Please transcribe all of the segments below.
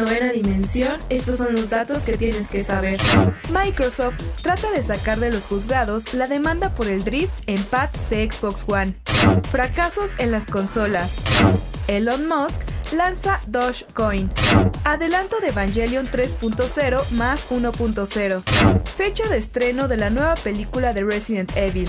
Novena dimensión, estos son los datos que tienes que saber. Microsoft trata de sacar de los juzgados la demanda por el drift en pads de Xbox One. Fracasos en las consolas. Elon Musk lanza Dogecoin. Adelanto de Evangelion 3.0 más 1.0. Fecha de estreno de la nueva película de Resident Evil.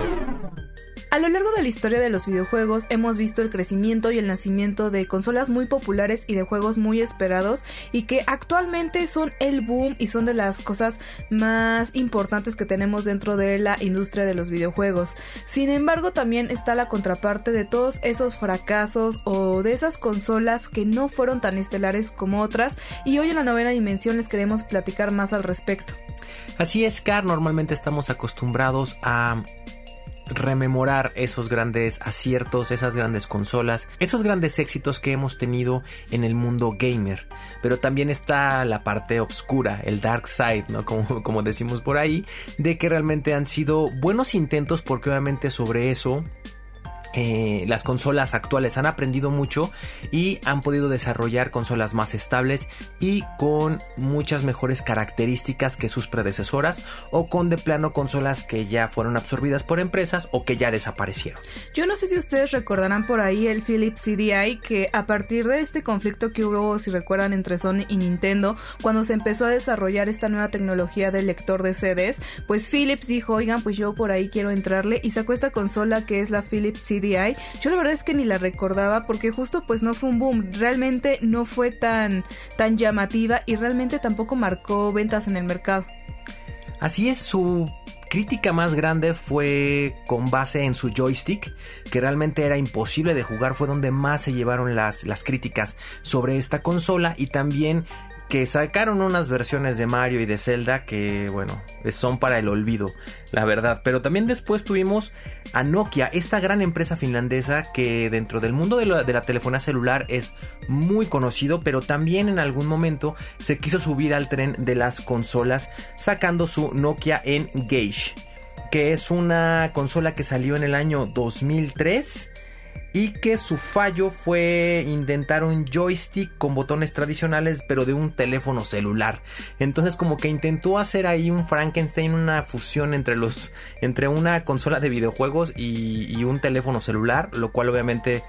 A lo largo de la historia de los videojuegos hemos visto el crecimiento y el nacimiento de consolas muy populares y de juegos muy esperados y que actualmente son el boom y son de las cosas más importantes que tenemos dentro de la industria de los videojuegos. Sin embargo, también está la contraparte de todos esos fracasos o de esas consolas que no fueron tan estelares como otras y hoy en la novena dimensión les queremos platicar más al respecto. Así es, Car, normalmente estamos acostumbrados a rememorar esos grandes aciertos, esas grandes consolas, esos grandes éxitos que hemos tenido en el mundo gamer. Pero también está la parte oscura, el dark side, ¿no? Como, como decimos por ahí, de que realmente han sido buenos intentos porque obviamente sobre eso eh, las consolas actuales han aprendido mucho y han podido desarrollar consolas más estables y con muchas mejores características que sus predecesoras o con de plano consolas que ya fueron absorbidas por empresas o que ya desaparecieron. Yo no sé si ustedes recordarán por ahí el Philips CDI que a partir de este conflicto que hubo, si recuerdan, entre Sony y Nintendo, cuando se empezó a desarrollar esta nueva tecnología del lector de CDs, pues Philips dijo, oigan, pues yo por ahí quiero entrarle y sacó esta consola que es la Philips CDI yo la verdad es que ni la recordaba porque justo pues no fue un boom, realmente no fue tan, tan llamativa y realmente tampoco marcó ventas en el mercado. Así es, su crítica más grande fue con base en su joystick, que realmente era imposible de jugar, fue donde más se llevaron las, las críticas sobre esta consola y también que sacaron unas versiones de Mario y de Zelda que, bueno, son para el olvido, la verdad. Pero también después tuvimos a Nokia, esta gran empresa finlandesa que dentro del mundo de la, de la telefonía celular es muy conocido, pero también en algún momento se quiso subir al tren de las consolas sacando su Nokia Engage, que es una consola que salió en el año 2003 y que su fallo fue intentar un joystick con botones tradicionales pero de un teléfono celular. Entonces como que intentó hacer ahí un Frankenstein, una fusión entre los entre una consola de videojuegos y, y un teléfono celular, lo cual obviamente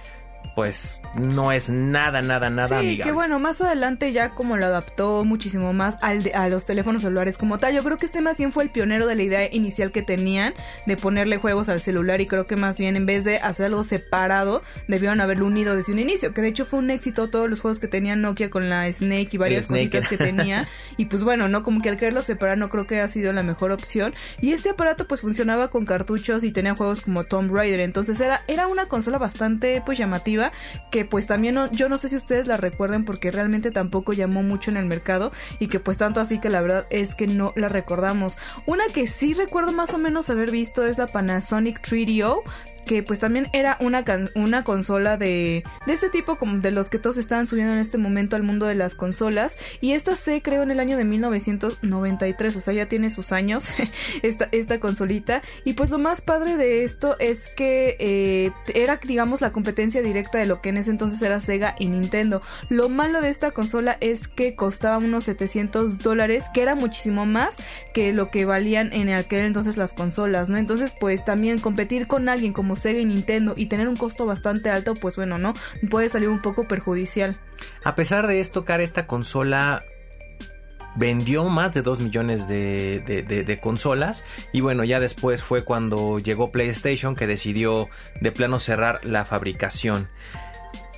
pues no es nada, nada, nada sí, que bueno, más adelante ya como lo adaptó muchísimo más al a los teléfonos celulares como tal. Yo creo que este más bien fue el pionero de la idea inicial que tenían de ponerle juegos al celular y creo que más bien en vez de hacer algo separado, debieron haberlo unido desde un inicio, que de hecho fue un éxito todos los juegos que tenía Nokia con la Snake y varias cositas que tenía. y pues bueno, no como que al quererlo separar no creo que haya sido la mejor opción. Y este aparato pues funcionaba con cartuchos y tenía juegos como Tomb Raider, entonces era era una consola bastante pues llamativa que pues también yo no sé si ustedes la recuerden porque realmente tampoco llamó mucho en el mercado y que pues tanto así que la verdad es que no la recordamos. Una que sí recuerdo más o menos haber visto es la Panasonic 3DO que pues también era una, una consola de, de este tipo como de los que todos están subiendo en este momento al mundo de las consolas y esta se creó en el año de 1993, o sea ya tiene sus años esta, esta consolita y pues lo más padre de esto es que eh, era digamos la competencia directa de lo que en ese entonces era Sega y Nintendo. Lo malo de esta consola es que costaba unos 700 dólares, que era muchísimo más que lo que valían en aquel entonces las consolas, ¿no? Entonces pues también competir con alguien como Sega y Nintendo y tener un costo bastante alto, pues bueno, ¿no? Puede salir un poco perjudicial. A pesar de esto, cara, esta consola vendió más de 2 millones de, de, de, consolas y bueno ya después fue cuando llegó PlayStation que decidió de plano cerrar la fabricación.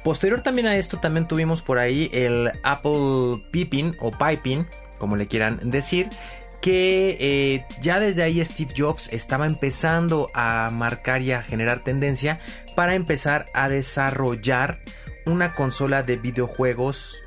Posterior también a esto también tuvimos por ahí el Apple Piping o Piping, como le quieran decir, que eh, ya desde ahí Steve Jobs estaba empezando a marcar y a generar tendencia para empezar a desarrollar una consola de videojuegos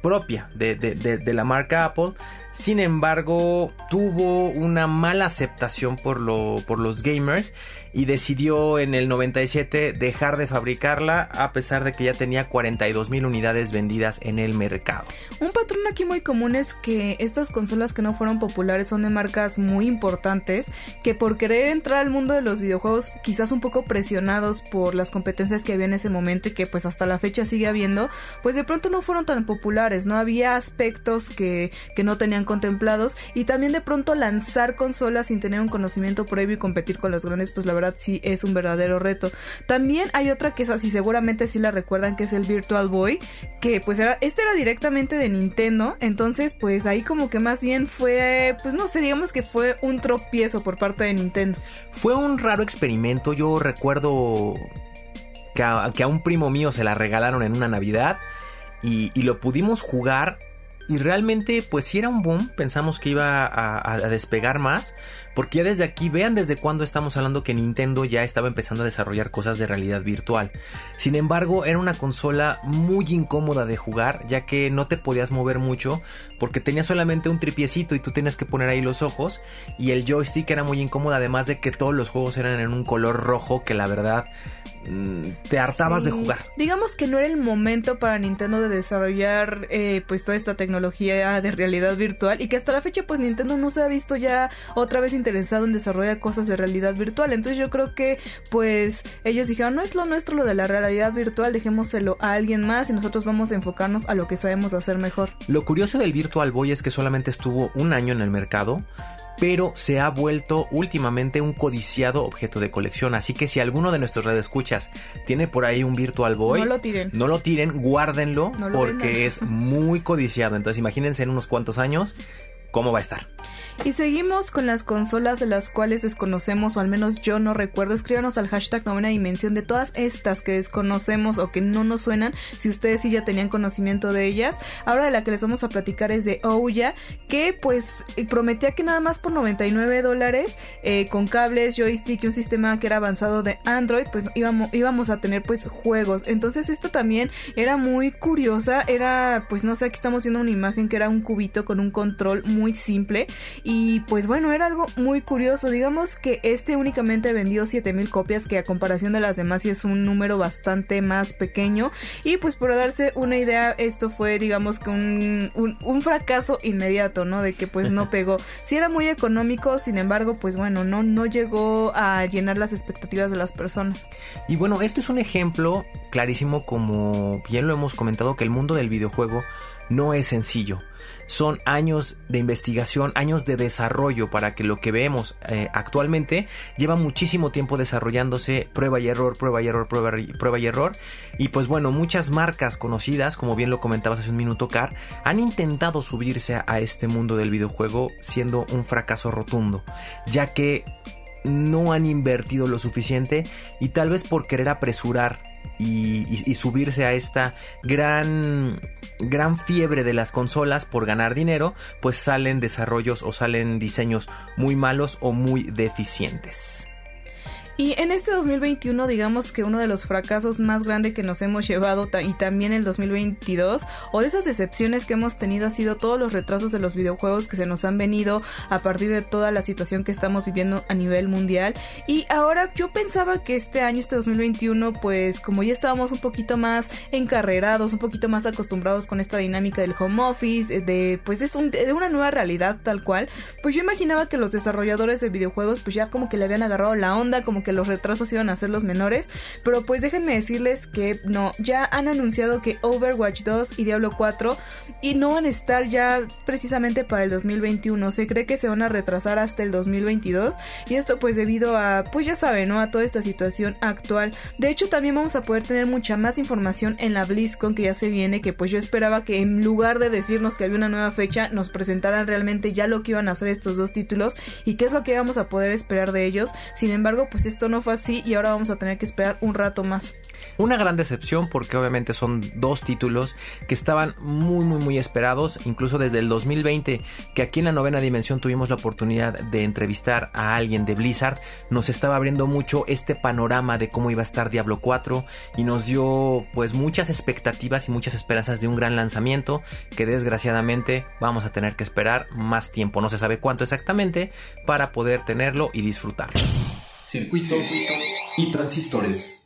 propia de, de, de, de, la marca Apple. Sin embargo, tuvo una mala aceptación por, lo, por los gamers y decidió en el 97 dejar de fabricarla a pesar de que ya tenía 42 mil unidades vendidas en el mercado. Un patrón aquí muy común es que estas consolas que no fueron populares son de marcas muy importantes que por querer entrar al mundo de los videojuegos quizás un poco presionados por las competencias que había en ese momento y que pues hasta la fecha sigue habiendo, pues de pronto no fueron tan populares, no había aspectos que, que no tenían contemplados y también de pronto lanzar consolas sin tener un conocimiento previo y competir con los grandes pues la verdad sí es un verdadero reto. También hay otra que es así, seguramente sí la recuerdan, que es el Virtual Boy, que pues era, este era directamente de Nintendo, entonces pues ahí como que más bien fue, pues no sé, digamos que fue un tropiezo por parte de Nintendo. Fue un raro experimento, yo recuerdo que a, un primo mío se la regalaron en una Navidad y lo pudimos jugar y realmente pues si era un boom, pensamos que iba a, despegar más, porque ya desde aquí vean desde cuándo estamos hablando que Nintendo ya estaba empezando a desarrollar cosas de realidad virtual. Sin embargo, era una consola muy incómoda de jugar, ya que no te podías mover mucho, porque tenía solamente un tripiecito y tú tenías que poner ahí los ojos, y el joystick era muy incómodo, además de que todos los juegos eran en un color rojo que la verdad te hartabas sí. de jugar. Digamos que no era el momento para Nintendo de desarrollar eh, pues toda esta tecnología de realidad virtual y que hasta la fecha pues Nintendo no se ha visto ya otra vez interesado en desarrollar cosas de realidad virtual. Entonces yo creo que pues ellos dijeron no es lo nuestro lo de la realidad virtual, dejémoselo a alguien más y nosotros vamos a enfocarnos a lo que sabemos hacer mejor. Lo curioso del Virtual Boy es que solamente estuvo un año en el mercado pero se ha vuelto últimamente un codiciado objeto de colección. Así que si alguno de nuestros redescuchas tiene por ahí un Virtual Boy, no lo tiren, no lo tiren guárdenlo no lo porque vendan. es muy codiciado. Entonces imagínense en unos cuantos años cómo va a estar. Y seguimos con las consolas de las cuales desconocemos, o al menos yo no recuerdo. Escríbanos al hashtag novena dimensión de todas estas que desconocemos o que no nos suenan, si ustedes sí ya tenían conocimiento de ellas. Ahora de la que les vamos a platicar es de Ouya, que pues prometía que nada más por 99 dólares, eh, con cables, joystick y un sistema que era avanzado de Android, pues íbamos, íbamos a tener pues juegos. Entonces esto también era muy curiosa, era pues no sé, aquí estamos viendo una imagen que era un cubito con un control muy simple pues bueno, era algo muy curioso. Digamos que este únicamente vendió 7000 copias, que a comparación de las demás sí es un número bastante más pequeño. Y pues por darse una idea, esto fue digamos que un, un, un fracaso inmediato, ¿no? De que pues no pegó. Sí era muy económico, sin embargo, pues bueno, no, no llegó a llenar las expectativas de las personas. Y bueno, esto es un ejemplo clarísimo como bien lo hemos comentado que el mundo del videojuego no es sencillo. Son años de investigación, años de desarrollo para que lo que vemos eh, actualmente lleva muchísimo tiempo desarrollándose, prueba y error, prueba y error, prueba y, error. Y pues bueno, muchas marcas conocidas, como bien lo comentabas hace un minuto, Car, han intentado subirse a este mundo del videojuego siendo un fracaso rotundo, ya que no han invertido lo suficiente y tal vez por querer apresurar y, subirse a esta gran gran fiebre de las consolas por ganar dinero, pues salen desarrollos o salen diseños muy malos o muy deficientes. Y en este 2021, digamos que uno de los fracasos más grandes que nos hemos llevado y también el 2022, o de esas decepciones que hemos tenido, ha sido todos los retrasos de los videojuegos que se nos han venido a partir de toda la situación que estamos viviendo a nivel mundial. Y ahora yo pensaba que este año, este 2021, pues como ya estábamos un poquito más encarrerados, un poquito más acostumbrados con esta dinámica del home office, de pues es un, de una nueva realidad tal cual, pues yo imaginaba que los desarrolladores de videojuegos pues ya como que le habían agarrado la onda, como que los retrasos iban a ser los menores, pero pues déjenme decirles que no, ya han anunciado que Overwatch 2 y Diablo 4 y no van a estar ya precisamente para el 2021, se cree que se van a retrasar hasta el 2022 y esto pues debido a, pues ya saben, ¿no? A toda esta situación actual. De hecho también vamos a poder tener mucha más información en la BlizzCon que ya se viene, que pues yo esperaba que en lugar de decirnos que había una nueva fecha, nos presentaran realmente ya lo que iban a hacer estos dos títulos y qué es lo que íbamos a poder esperar de ellos. Sin embargo, pues esto no fue así y ahora vamos a tener que esperar un rato más. Una gran decepción porque obviamente son dos títulos que estaban muy muy muy esperados, incluso desde el 2020 que aquí en la novena dimensión tuvimos la oportunidad de entrevistar a alguien de Blizzard, nos estaba abriendo mucho este panorama de cómo iba a estar Diablo 4 y nos dio pues muchas expectativas y muchas esperanzas de un gran lanzamiento que desgraciadamente vamos a tener que esperar más tiempo, no se sabe cuánto exactamente, para poder tenerlo y disfrutarlo. Circuitos y transistores.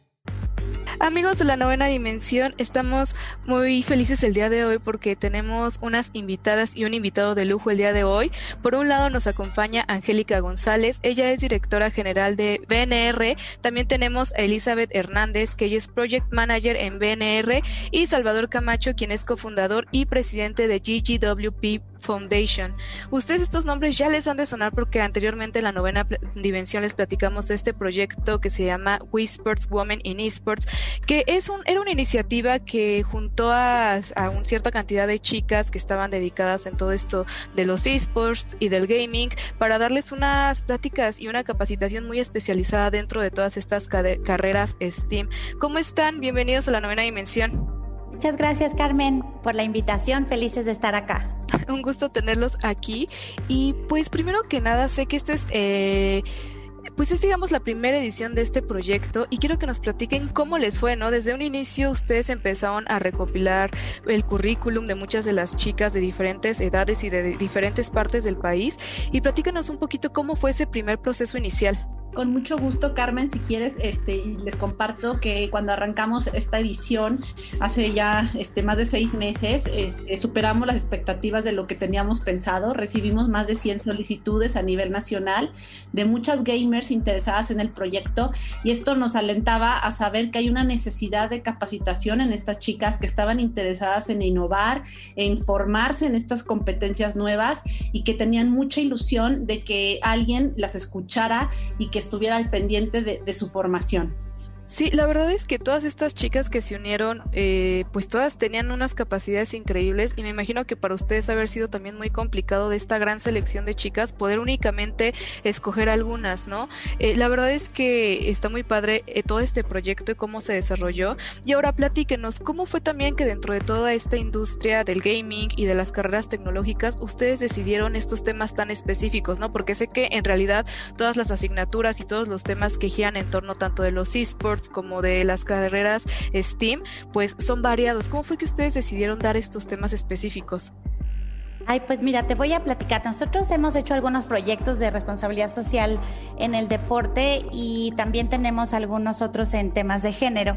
Amigos de la novena dimensión, estamos muy felices el día de hoy porque tenemos unas invitadas y un invitado de lujo el día de hoy. Por un lado nos acompaña Angélica González, ella es directora general de BNR. También tenemos a Elizabeth Hernández, que ella es Project Manager en BNR, y Salvador Camacho, quien es cofundador y presidente de GGWP Foundation. Ustedes estos nombres ya les han de sonar porque anteriormente en la novena dimensión les platicamos de este proyecto que se llama We Sports Women in Esports, que es un, era una iniciativa que juntó a, a una cierta cantidad de chicas que estaban dedicadas en todo esto de los esports y del gaming para darles unas pláticas y una capacitación muy especializada dentro de todas estas carreras STEAM. ¿Cómo están? Bienvenidos a la novena dimensión. Muchas gracias Carmen por la invitación, felices de estar acá. Un gusto tenerlos aquí y pues primero que nada sé que este es... Eh, pues es digamos la primera edición de este proyecto y quiero que nos platiquen cómo les fue, ¿no? Desde un inicio ustedes empezaron a recopilar el currículum de muchas de las chicas de diferentes edades y de diferentes partes del país y platícanos un poquito cómo fue ese primer proceso inicial. Con mucho gusto, Carmen, si quieres, este, les comparto que cuando arrancamos esta edición, hace ya este, más de seis meses, este, superamos las expectativas de lo que teníamos pensado. Recibimos más de 100 solicitudes a nivel nacional de muchas gamers interesadas en el proyecto y esto nos alentaba a saber que hay una necesidad de capacitación en estas chicas que estaban interesadas en innovar, en formarse en estas competencias nuevas y que tenían mucha ilusión de que alguien las escuchara y que estuviera al pendiente de, su formación. Sí, la verdad es que todas estas chicas que se unieron, eh, pues todas tenían unas capacidades increíbles y me imagino que para ustedes haber sido también muy complicado de esta gran selección de chicas poder únicamente escoger algunas, ¿no? Eh, la verdad es que está muy padre eh, todo este proyecto y cómo se desarrolló. Y ahora platíquenos, ¿cómo fue también que dentro de toda esta industria del gaming y de las carreras tecnológicas ustedes decidieron estos temas tan específicos, ¿no? Porque sé que en realidad todas las asignaturas y todos los temas que giran en torno tanto de los esports, como de las carreras STEAM, pues son variados. ¿Cómo fue que ustedes decidieron dar estos temas específicos? Ay, pues mira, te voy a platicar. Nosotros hemos hecho algunos proyectos de responsabilidad social en el deporte y también tenemos algunos otros en temas de género.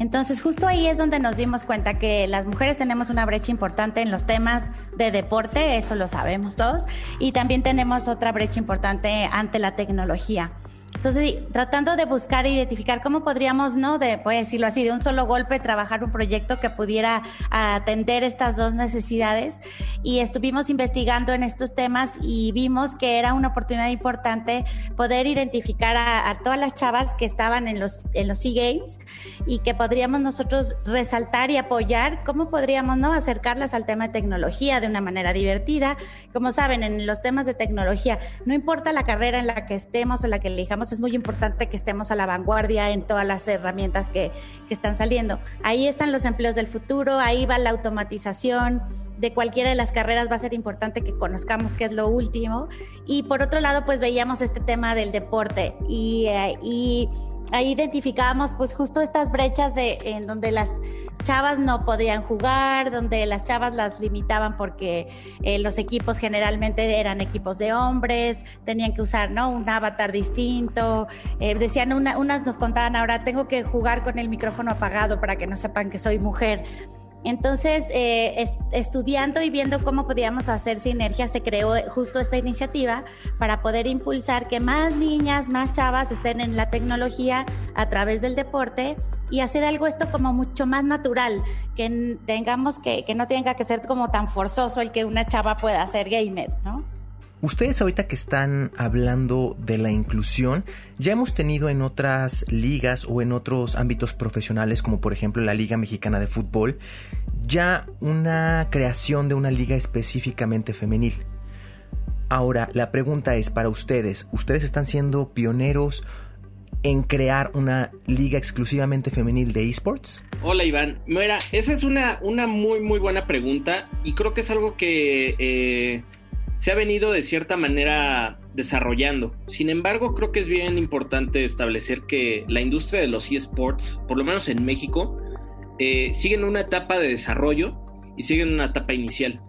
Entonces, justo ahí es donde nos dimos cuenta que las mujeres tenemos una brecha importante en los temas de deporte, eso lo sabemos todos, y también tenemos otra brecha importante ante la tecnología. Entonces, tratando de buscar e identificar cómo podríamos, ¿no? De, voy decirlo así, de un solo golpe trabajar un proyecto que pudiera atender estas dos necesidades. Y estuvimos investigando en estos temas y vimos que era una oportunidad importante poder identificar a, todas las chavas que estaban en los, en los Games y que podríamos nosotros resaltar y apoyar cómo podríamos, ¿no? Acercarlas al tema de tecnología de una manera divertida. Como saben, en los temas de tecnología, no importa la carrera en la que estemos o la que elijamos, es muy importante que estemos a la vanguardia en todas las herramientas que, que están saliendo. Ahí están los empleos del futuro, ahí va la automatización, de cualquiera de las carreras va a ser importante que conozcamos qué es lo último. Y por otro lado, pues veíamos este tema del deporte y, eh, y ahí identificábamos pues justo estas brechas de, en donde las chavas no podían jugar, donde las chavas las limitaban porque eh, los equipos generalmente eran equipos de hombres, tenían que usar ¿no? un avatar distinto. Eh, decían, unas nos contaban ahora, tengo que jugar con el micrófono apagado para que no sepan que soy mujer. Entonces, eh, estudiando y viendo cómo podíamos hacer sinergia, se creó justo esta iniciativa para poder impulsar que más niñas, más chavas estén en la tecnología a través del deporte y hacer algo esto como mucho más natural, que tengamos que, que no tenga que ser como tan forzoso el que una chava pueda ser gamer, ¿no? Ustedes ahorita que están hablando de la inclusión, ya hemos tenido en otras ligas o en otros ámbitos profesionales, como por ejemplo la Liga Mexicana de Fútbol, ya una creación de una liga específicamente femenil. Ahora, la pregunta es para ustedes, ¿ustedes están siendo pioneros en crear una liga exclusivamente femenil de esports? Hola Iván, mira, esa es una, una muy muy buena pregunta y creo que es algo que... Eh, se ha venido de cierta manera desarrollando. Sin embargo, creo que es bien importante establecer que la industria de los eSports, por lo menos en México, eh, sigue en una etapa de desarrollo y sigue en una etapa inicial.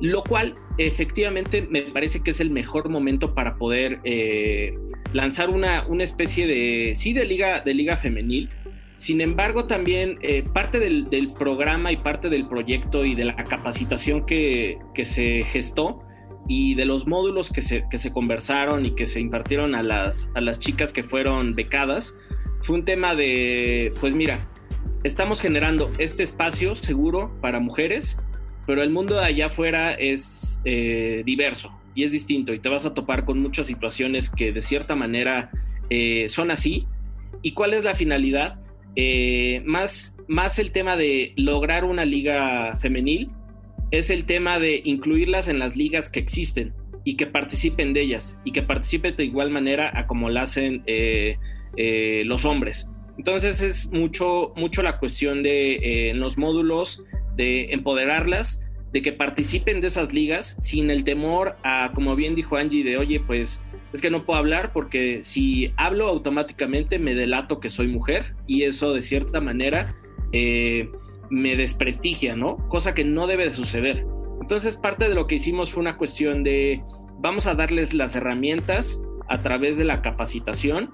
Lo cual efectivamente me parece que es el mejor momento para poder eh, lanzar una, una, especie de, sí, de liga, de liga femenil. Sin embargo, también eh, parte del, del, programa y parte del proyecto y de la capacitación que, que se gestó y de los módulos que se, que se conversaron y que se impartieron a las, a las chicas que fueron becadas, fue un tema de, pues mira, estamos generando este espacio seguro para mujeres, pero el mundo de allá afuera es eh, diverso y es distinto y te vas a topar con muchas situaciones que de cierta manera eh, son así. ¿Y cuál es la finalidad? Eh, más, más el tema de lograr una liga femenil es el tema de incluirlas en las ligas que existen y que participen de ellas y que participen de igual manera a como lo hacen eh, eh, los hombres. Entonces es mucho, mucho la cuestión de eh, los módulos de empoderarlas, de que participen de esas ligas sin el temor a, como bien dijo Angie, de oye, pues es que no puedo hablar porque si hablo automáticamente me delato que soy mujer y eso de cierta manera me desprestigia, ¿no? Cosa que no debe de suceder. Entonces parte de lo que hicimos fue una cuestión de vamos a darles las herramientas a través de la capacitación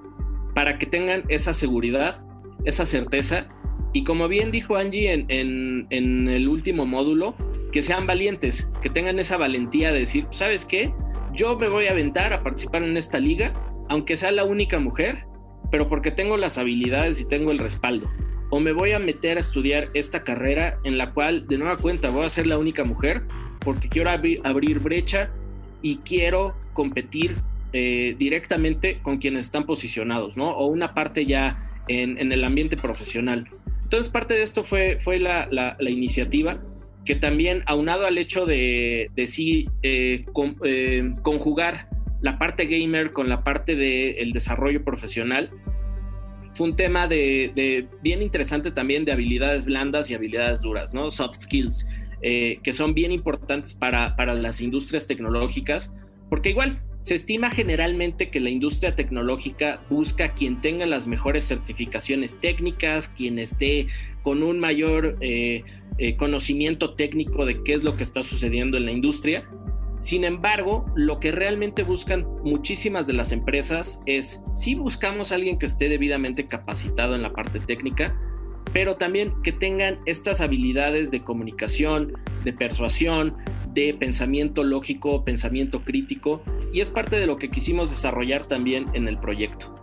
para que tengan esa seguridad, esa certeza y como bien dijo Angie en, en, el último módulo, que sean valientes, que tengan esa valentía de decir, ¿sabes qué? Yo me voy a aventar a participar en esta liga, aunque sea la única mujer, pero porque tengo las habilidades y tengo el respaldo o me voy a meter a estudiar esta carrera en la cual de nueva cuenta voy a ser la única mujer porque quiero abrir brecha y quiero competir eh, directamente con quienes están posicionados, ¿no? O una parte ya en, el ambiente profesional. Entonces parte de esto fue, fue la, iniciativa que también aunado al hecho de, sí eh, eh, conjugar la parte gamer con la parte del desarrollo profesional, fue un tema de, bien interesante también de habilidades blandas y habilidades duras, ¿no? Soft skills, eh, que son bien importantes para, las industrias tecnológicas, porque igual se estima generalmente que la industria tecnológica busca quien tenga las mejores certificaciones técnicas, quien esté con un mayor eh, eh, conocimiento técnico de qué es lo que está sucediendo en la industria, sin embargo, lo que realmente buscan muchísimas de las empresas es, si buscamos alguien que esté debidamente capacitado en la parte técnica, pero también que tengan estas habilidades de comunicación, de persuasión, de pensamiento lógico, pensamiento crítico, y es parte de lo que quisimos desarrollar también en el proyecto.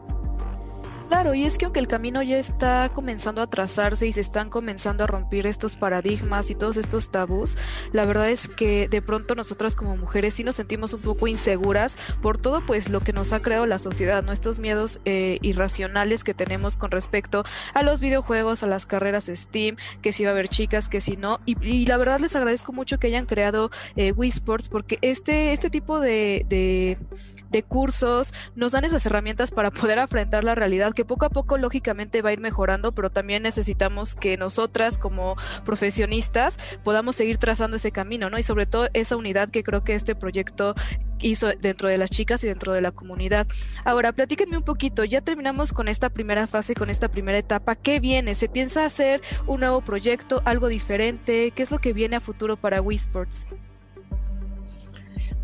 Claro, y es que aunque el camino ya está comenzando a trazarse y se están comenzando a romper estos paradigmas y todos estos tabús, la verdad es que de pronto nosotras como mujeres sí nos sentimos un poco inseguras por todo pues lo que nos ha creado la sociedad, nuestros miedos eh, irracionales que tenemos con respecto a los videojuegos, a las carreras Steam, que si va a haber chicas, que si no, y, la verdad les agradezco mucho que hayan creado eh, Wii Sports porque este, este tipo de de cursos, nos dan esas herramientas para poder afrontar la realidad que poco a poco lógicamente va a ir mejorando, pero también necesitamos que nosotras como profesionistas podamos seguir trazando ese camino, ¿no? Y sobre todo esa unidad que creo que este proyecto hizo dentro de las chicas y dentro de la comunidad. Ahora, platíquenme un poquito, ya terminamos con esta primera fase, con esta primera etapa, ¿qué viene? ¿Se piensa hacer un nuevo proyecto, algo diferente? ¿Qué es lo que viene a futuro para Wii Sports?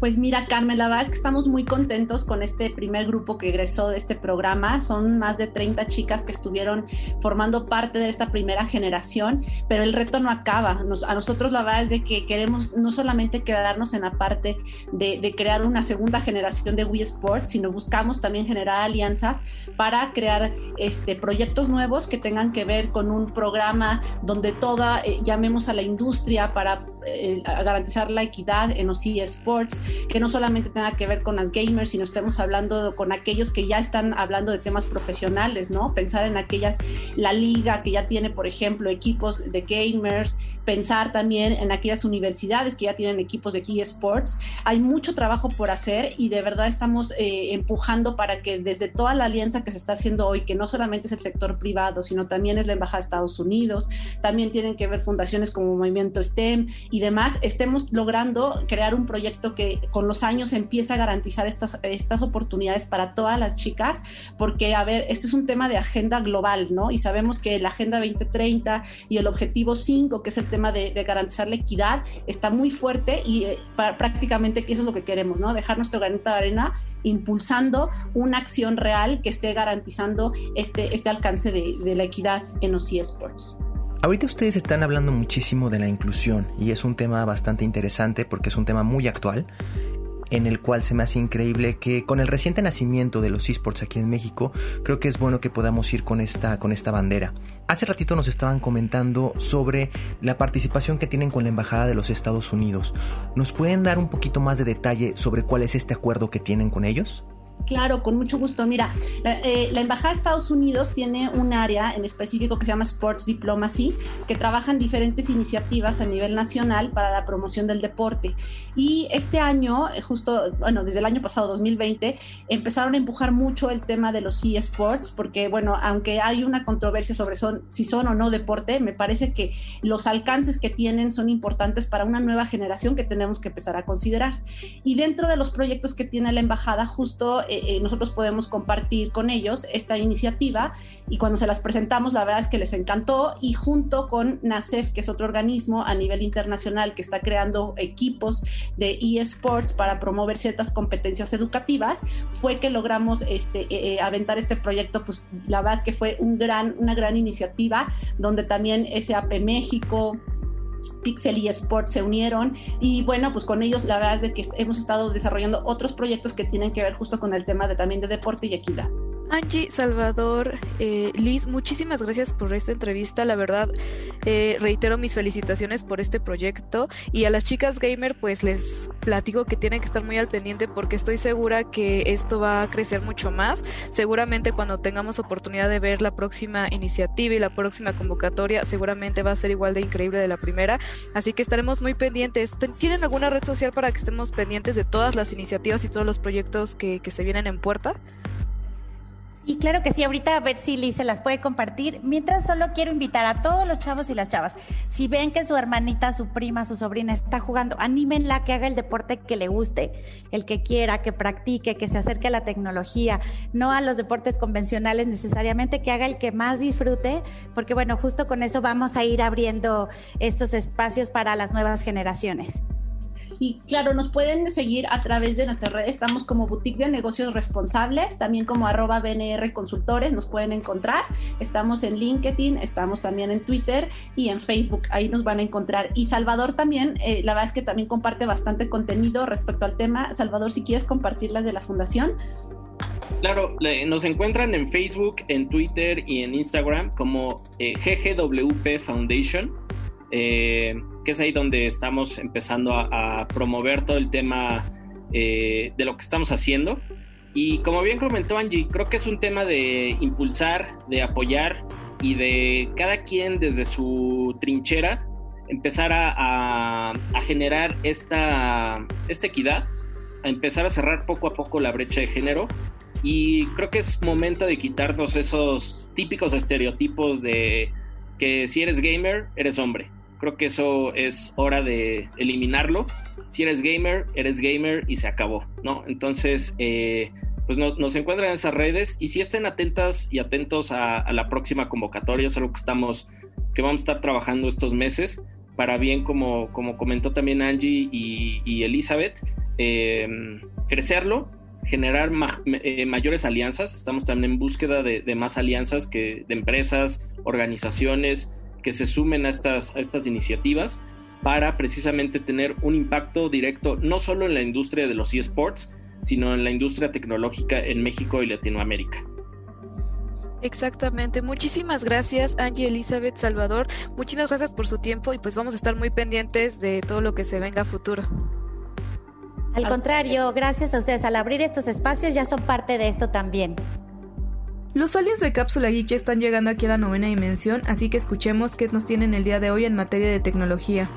Pues mira, Carmen, la verdad es que estamos muy contentos con este primer grupo que egresó de este programa. Son más de 30 chicas que estuvieron formando parte de esta primera generación, pero el reto no acaba. a nosotros la verdad es de que queremos no solamente quedarnos en la parte de, crear una segunda generación de Wii Sports, sino buscamos también generar alianzas para crear este, proyectos nuevos que tengan que ver con un programa donde toda, eh, llamemos a la industria para eh, garantizar la equidad en los eSports, que no solamente tenga que ver con las gamers, sino estemos hablando con aquellos que ya están hablando de temas profesionales, ¿no? Pensar en aquellas, la liga que ya tiene, por ejemplo, equipos de gamers, pensar también en aquellas universidades que ya tienen equipos de eSports. Hay mucho trabajo por hacer y de verdad estamos eh, empujando para que desde toda la alianza que se está haciendo hoy, que no solamente es el sector privado, sino también es la Embajada de Estados Unidos, también tienen que ver fundaciones como Movimiento STEM y demás, estemos logrando crear un proyecto que con los años empieza a garantizar estas, estas oportunidades para todas las chicas, porque, a ver, esto es un tema de agenda global, ¿no? Y sabemos que la Agenda 2030 y el Objetivo 5, que es el tema de, garantizar la equidad, está muy fuerte y eh, prácticamente que eso es lo que queremos, ¿no? Dejar nuestro granito de arena impulsando una acción real que esté garantizando este, este alcance de, de la equidad en los eSports. Ahorita ustedes están hablando muchísimo de la inclusión y es un tema bastante interesante porque es un tema muy actual en el cual se me hace increíble que con el reciente nacimiento de los esports aquí en México, creo que es bueno que podamos ir con esta, con esta bandera. Hace ratito nos estaban comentando sobre la participación que tienen con la Embajada de los Estados Unidos. ¿Nos pueden dar un poquito más de detalle sobre cuál es este acuerdo que tienen con ellos? Claro, con mucho gusto. Mira, eh, la, Embajada de Estados Unidos tiene un área en específico que se llama Sports Diplomacy, que trabaja en diferentes iniciativas a nivel nacional para la promoción del deporte. Y este año, eh, justo, bueno, desde el año pasado, 2020, empezaron a empujar mucho el tema de los eSports, porque, bueno, aunque hay una controversia sobre si son o no deporte, me parece que los alcances que tienen son importantes para una nueva generación que tenemos que empezar a considerar. Y dentro de los proyectos que tiene la Embajada, justo eh, eh, nosotros podemos compartir con ellos esta iniciativa y cuando se las presentamos la verdad es que les encantó y junto con NACEF, que es otro organismo a nivel internacional que está creando equipos de eSports para promover ciertas competencias educativas, fue que logramos este, eh, aventar este proyecto, pues la verdad que fue un gran, una gran iniciativa donde también SAP México, Pixel y Sport se unieron y bueno, pues con ellos la verdad es de que hemos estado desarrollando otros proyectos que tienen que ver justo con el tema de también de deporte y equidad. Angie, Salvador, eh, Liz, muchísimas gracias por esta entrevista. La verdad, eh, reitero mis felicitaciones por este proyecto. Y a las chicas gamer, pues les platico que tienen que estar muy al pendiente porque estoy segura que esto va a crecer mucho más. Seguramente cuando tengamos oportunidad de ver la próxima iniciativa y la próxima convocatoria, seguramente va a ser igual de increíble de la primera. Así que estaremos muy pendientes. ¿Tienen alguna red social para que estemos pendientes de todas las iniciativas y todos los proyectos que, que se vienen en puerta? Y claro que sí, ahorita a ver si Liz se las puede compartir. Mientras solo quiero invitar a todos los chavos y las chavas, si ven que su hermanita, su prima, su sobrina está jugando, anímenla que haga el deporte que le guste, el que quiera, que practique, que se acerque a la tecnología, no a los deportes convencionales necesariamente, que haga el que más disfrute, porque bueno, justo con eso vamos a ir abriendo estos espacios para las nuevas generaciones. Y claro, nos pueden seguir a través de nuestras redes. Estamos como Boutique de Negocios Responsables, también como arroba BNR Consultores, nos pueden encontrar. Estamos en LinkedIn, estamos también en Twitter y en Facebook, ahí nos van a encontrar. Y Salvador también, eh, la verdad es que también comparte bastante contenido respecto al tema. Salvador, si quieres compartirlas de la fundación. Claro, nos encuentran en Facebook, en Twitter y en Instagram como eh, GGWP Foundation. Eh, que es ahí donde estamos empezando a, promover todo el tema eh, de lo que estamos haciendo. Y como bien comentó Angie, creo que es un tema de impulsar, de apoyar y de cada quien desde su trinchera empezar a, generar esta, esta equidad, a empezar a cerrar poco a poco la brecha de género. Y creo que es momento de quitarnos esos típicos estereotipos de que si eres gamer, eres hombre Creo que eso es hora de eliminarlo. Si eres gamer, eres gamer y se acabó, ¿no? Entonces, eh, pues nos encuentran en esas redes y si estén atentas y atentos a, la próxima convocatoria, es algo que estamos, que vamos a estar trabajando estos meses para bien, como, como comentó también Angie y, Elizabeth, eh, crecerlo, generar eh, mayores alianzas. Estamos también en búsqueda de, más alianzas que, de empresas, organizaciones que se sumen a estas, a estas iniciativas para precisamente tener un impacto directo no solo en la industria de los eSports, sino en la industria tecnológica en México y Latinoamérica. Exactamente. Muchísimas gracias, Angie Elizabeth Salvador. Muchísimas gracias por su tiempo y pues vamos a estar muy pendientes de todo lo que se venga a futuro. Al contrario, gracias a ustedes. Al abrir estos espacios ya son parte de esto también. Los aliens de Cápsula Geek ya están llegando aquí a la novena dimensión, así que escuchemos qué nos tienen el día de hoy en materia de tecnología.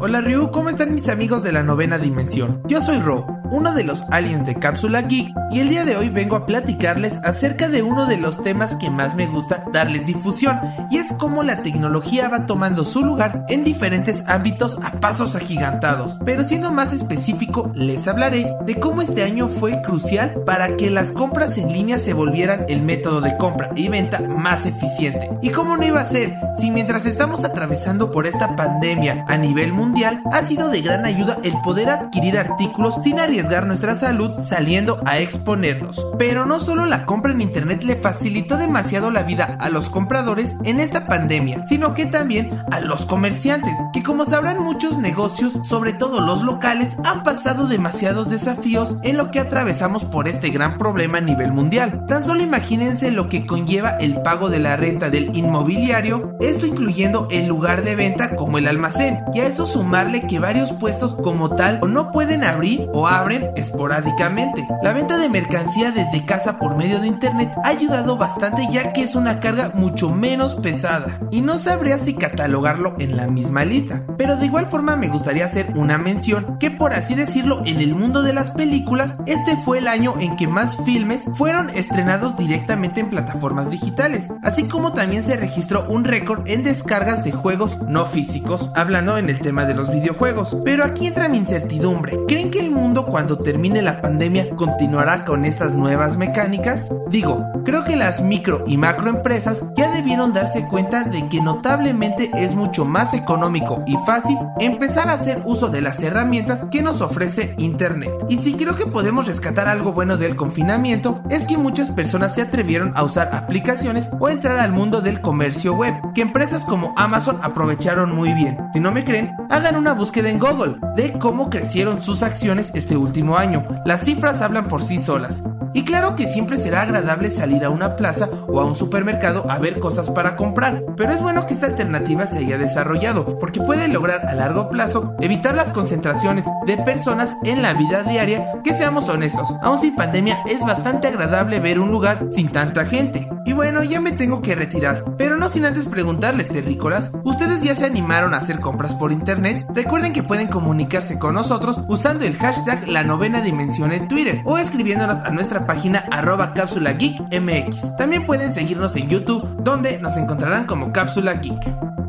Hola Ryu, ¿cómo están mis amigos de la novena dimensión? Yo soy Ro, uno de los aliens de Cápsula Geek, y el día de hoy vengo a platicarles acerca de uno de los temas que más me gusta darles difusión, y es cómo la tecnología va tomando su lugar en diferentes ámbitos a pasos agigantados. Pero siendo más específico, les hablaré de cómo este año fue crucial para que las compras en línea se volvieran el método de compra y venta más eficiente. Y cómo no iba a ser si mientras estamos atravesando por esta pandemia a nivel mundial, ha sido de gran ayuda el poder adquirir artículos sin arriesgar nuestra salud saliendo a exponernos. Pero no solo la compra en internet le facilitó demasiado la vida a los compradores en esta pandemia, sino que también a los comerciantes, que como sabrán muchos negocios, sobre todo los locales, han pasado demasiados desafíos en lo que atravesamos por este gran problema a nivel mundial. Tan solo imagínense lo que conlleva el pago de la renta del inmobiliario, esto incluyendo el lugar de venta como el almacén, a eso sumarle que varios puestos como tal no pueden abrir o abren esporádicamente. La venta de mercancía desde casa por medio de internet ha ayudado bastante ya que es una carga mucho menos pesada y no sabría si catalogarlo en la misma lista. Pero de igual forma me gustaría hacer una mención que por así decirlo en el mundo de las películas este fue el año en que más filmes fueron estrenados directamente en plataformas digitales, así como también se registró un récord en descargas de juegos no físicos, hablando en el tema de los videojuegos. Pero aquí entra mi incertidumbre. ¿Creen que el mundo cuando termine la pandemia continuará con estas nuevas mecánicas? Digo, creo que las micro y macro empresas ya debieron darse cuenta de que notablemente es mucho más económico y fácil empezar a hacer uso de las herramientas que nos ofrece Internet. Y si creo que podemos rescatar algo bueno del confinamiento, es que muchas personas se atrevieron a usar aplicaciones o entrar al mundo del comercio web, que empresas como Amazon aprovecharon muy bien. Si no me creen, hagan una búsqueda en Google de cómo crecieron sus acciones este último año. Las cifras hablan por sí solas. Y claro que siempre será agradable salir a una plaza o a un supermercado a ver cosas para comprar, pero es bueno que esta alternativa se haya desarrollado, porque puede lograr a largo plazo evitar las concentraciones de personas en la vida diaria que seamos honestos, aún sin pandemia es bastante agradable ver un lugar sin tanta gente. Y bueno, ya me tengo que retirar, pero no sin antes preguntarles, terrícolas, ¿ustedes ya se animaron a hacer compras por internet? Recuerden que pueden comunicarse con nosotros usando el hashtag la novena dimensión en Twitter o escribiéndonos a nuestra página arroba cápsula geek mx. También pueden seguirnos en YouTube donde nos encontrarán como cápsula geek.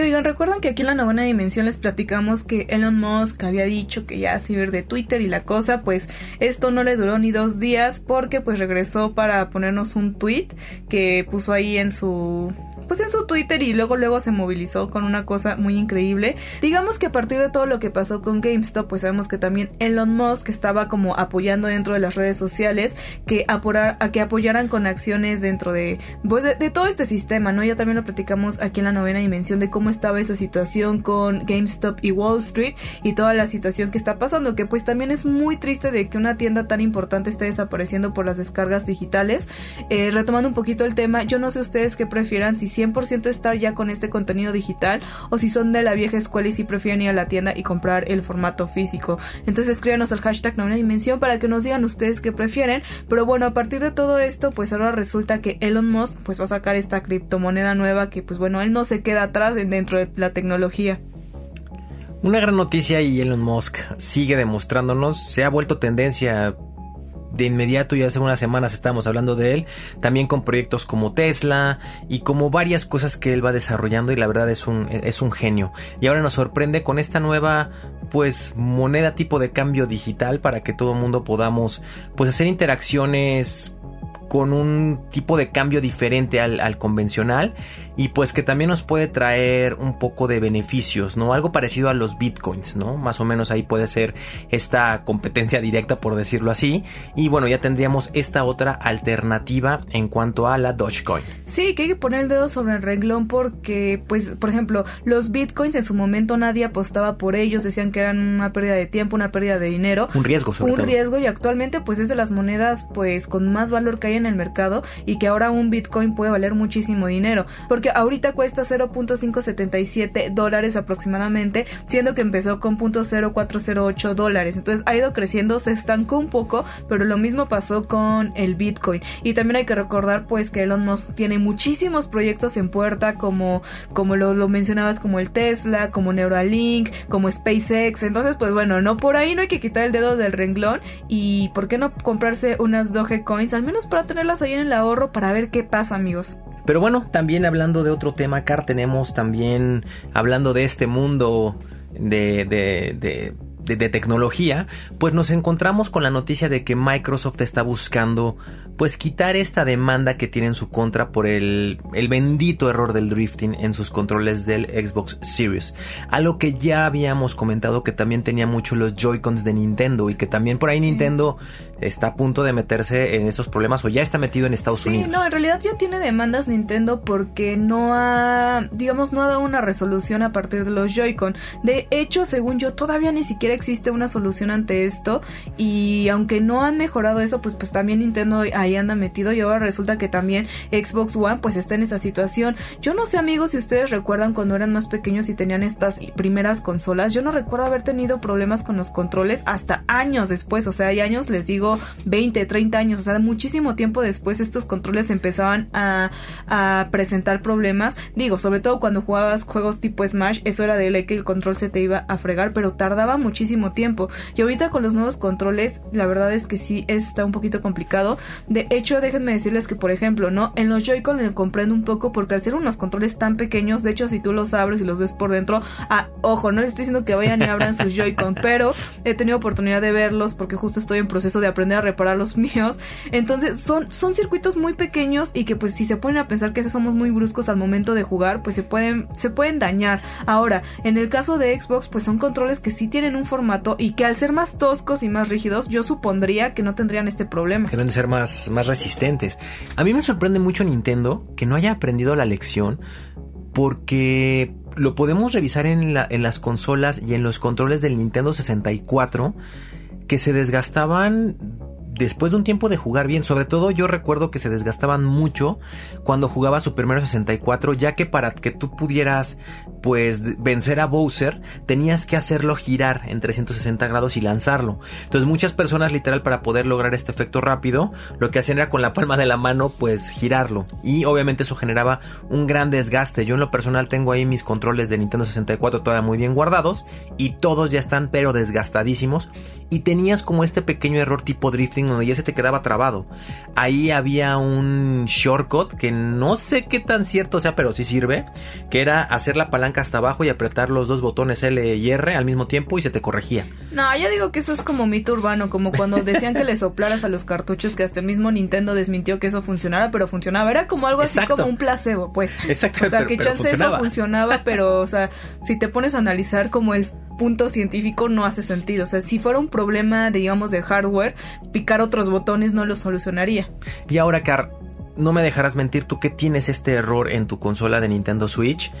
Oigan, recuerdan que aquí en la novena dimensión les platicamos que Elon Musk había dicho que ya se iba a ir de Twitter y la cosa, pues esto no le duró ni dos días porque pues regresó para ponernos un tweet que puso ahí en su pues en su Twitter y luego luego se movilizó con una cosa muy increíble. Digamos que a partir de todo lo que pasó con GameStop, pues sabemos que también Elon Musk estaba como apoyando dentro de las redes sociales que a que apoyaran con acciones dentro de pues de, todo este sistema, ¿no? Ya también lo platicamos aquí en la novena dimensión de cómo estaba esa situación con GameStop y Wall Street y toda la situación que está pasando, que pues también es muy triste de que una tienda tan importante esté desapareciendo por las descargas digitales. Eh, retomando un poquito el tema, yo no sé ustedes qué prefieran si 100% estar ya con este contenido digital o si son de la vieja escuela y si prefieren ir a la tienda y comprar el formato físico. Entonces escríbanos al hashtag novena dimensión para que nos digan ustedes qué prefieren. Pero bueno, a partir de todo esto, pues ahora resulta que Elon Musk pues va a sacar esta criptomoneda nueva que pues bueno, él no se queda atrás dentro de la tecnología. Una gran noticia y Elon Musk sigue demostrándonos, se ha vuelto tendencia de inmediato, ya hace unas semanas estamos hablando de él, también con proyectos como Tesla y como varias cosas que él va desarrollando y la verdad es un, es un genio. Y ahora nos sorprende con esta nueva pues moneda tipo de cambio digital para que todo el mundo podamos pues hacer interacciones con un tipo de cambio diferente al, convencional y pues que también nos puede traer un poco de beneficios, ¿no? Algo parecido a los bitcoins, ¿no? Más o menos ahí puede ser esta competencia directa por decirlo así y bueno, ya tendríamos esta otra alternativa en cuanto a la Dogecoin. Sí, que hay que poner el dedo sobre el renglón porque pues por ejemplo, los bitcoins en su momento nadie apostaba por ellos, decían que eran una pérdida de tiempo, una pérdida de dinero, un riesgo sobre un riesgo y actualmente pues es de las monedas pues con más valor que hay en el mercado y que ahora un Bitcoin puede valer muchísimo dinero, porque ahorita cuesta 0.577 dólares aproximadamente, siendo que empezó con .0408 dólares. Entonces ha ido creciendo, se estancó un poco, pero lo mismo pasó con el Bitcoin. Y también hay que recordar pues que Elon Musk tiene muchísimos proyectos en puerta como como lo, lo mencionabas como el Tesla, como Neuralink, como SpaceX. Entonces pues bueno, no por ahí no hay que quitar el dedo del renglón y por qué no comprarse unas Dogecoins al menos para tenerlas ahí en el ahorro para ver qué pasa, amigos. Pero bueno, también hablando de otro tema, Car, tenemos también, hablando de este mundo de, de, de de, tecnología, pues nos encontramos con la noticia de que Microsoft está buscando pues quitar esta demanda que tiene en su contra por el, el bendito error del drifting en sus controles del Xbox Series. Algo que ya habíamos comentado que también tenía mucho los Joy-Cons de Nintendo y que también por ahí Nintendo está a punto de meterse en esos problemas o ya está metido en Estados sí, Unidos. No, en realidad ya tiene demandas Nintendo porque no ha, digamos, no ha dado una resolución a partir de los Joy-Con. De hecho, según yo, todavía ni siquiera existe una solución ante esto y aunque no han mejorado eso, pues pues también Nintendo ahí anda metido y ahora resulta que también Xbox One pues está en esa situación. Yo no sé amigos si ustedes recuerdan cuando eran más pequeños y tenían estas primeras consolas, yo no recuerdo haber tenido problemas con los controles hasta años después, o sea, hay años, les digo 20, 30 años, o sea, muchísimo tiempo después estos controles empezaban a, presentar problemas, digo, sobre todo cuando jugabas juegos tipo Smash, eso era de ley que el control se te iba a fregar, pero tardaba muchísimo tiempo. Y ahorita con los nuevos controles, la verdad es que sí está un poquito complicado. De hecho, déjenme decirles que, por ejemplo, ¿no? En los Joy-Con le comprendo un poco porque al ser unos controles tan pequeños, de hecho, si tú los abres y los ves por dentro, ah, ojo, no les estoy diciendo que vayan y abran sus Joy-Con, pero he tenido oportunidad de verlos porque justo estoy en proceso de aprender a reparar los míos. Entonces, son, son circuitos muy pequeños y que pues si se ponen a pensar que somos muy bruscos al momento de jugar, pues se pueden, se pueden dañar. Ahora, en el caso de Xbox, pues son controles que sí tienen un formato y que al ser más toscos y más rígidos, yo supondría que no tendrían este problema. Deben ser más, más resistentes. A mí me sorprende mucho Nintendo que no haya aprendido la lección porque lo podemos revisar en, la, en las consolas y en los controles del Nintendo 64 que se desgastaban después de un tiempo de jugar bien. Sobre todo yo recuerdo que se desgastaban mucho cuando jugaba Super Mario 64, ya que para que tú pudieras pues vencer a Bowser, tenías que hacerlo girar en 360 grados y lanzarlo. Entonces muchas personas literal para poder lograr este efecto rápido, lo que hacían era con la palma de la mano pues girarlo. Y obviamente eso generaba un gran desgaste. Yo en lo personal tengo ahí mis controles de Nintendo 64 todavía muy bien guardados y todos ya están pero desgastadísimos. Y tenías como este pequeño error tipo drifting donde ya se te quedaba trabado. Ahí había un shortcut que no sé qué tan cierto sea, pero sí sirve, que era hacer la palanca hasta abajo y apretar los dos botones L y R al mismo tiempo y se te corregía. No, yo digo que eso es como mito urbano, como cuando decían que le soplaras a los cartuchos, que hasta el mismo Nintendo desmintió que eso funcionara, pero funcionaba. Era como algo así como un placebo, pues. Exacto. O sea, que chance eso funcionaba, pero, o sea, si te pones a analizar como el punto científico no hace sentido. O sea, si fuera un problema, digamos, de hardware, picar otros botones no lo solucionaría. Y ahora, Car, no me dejarás mentir, tú que tienes este error en tu consola de Nintendo Switch.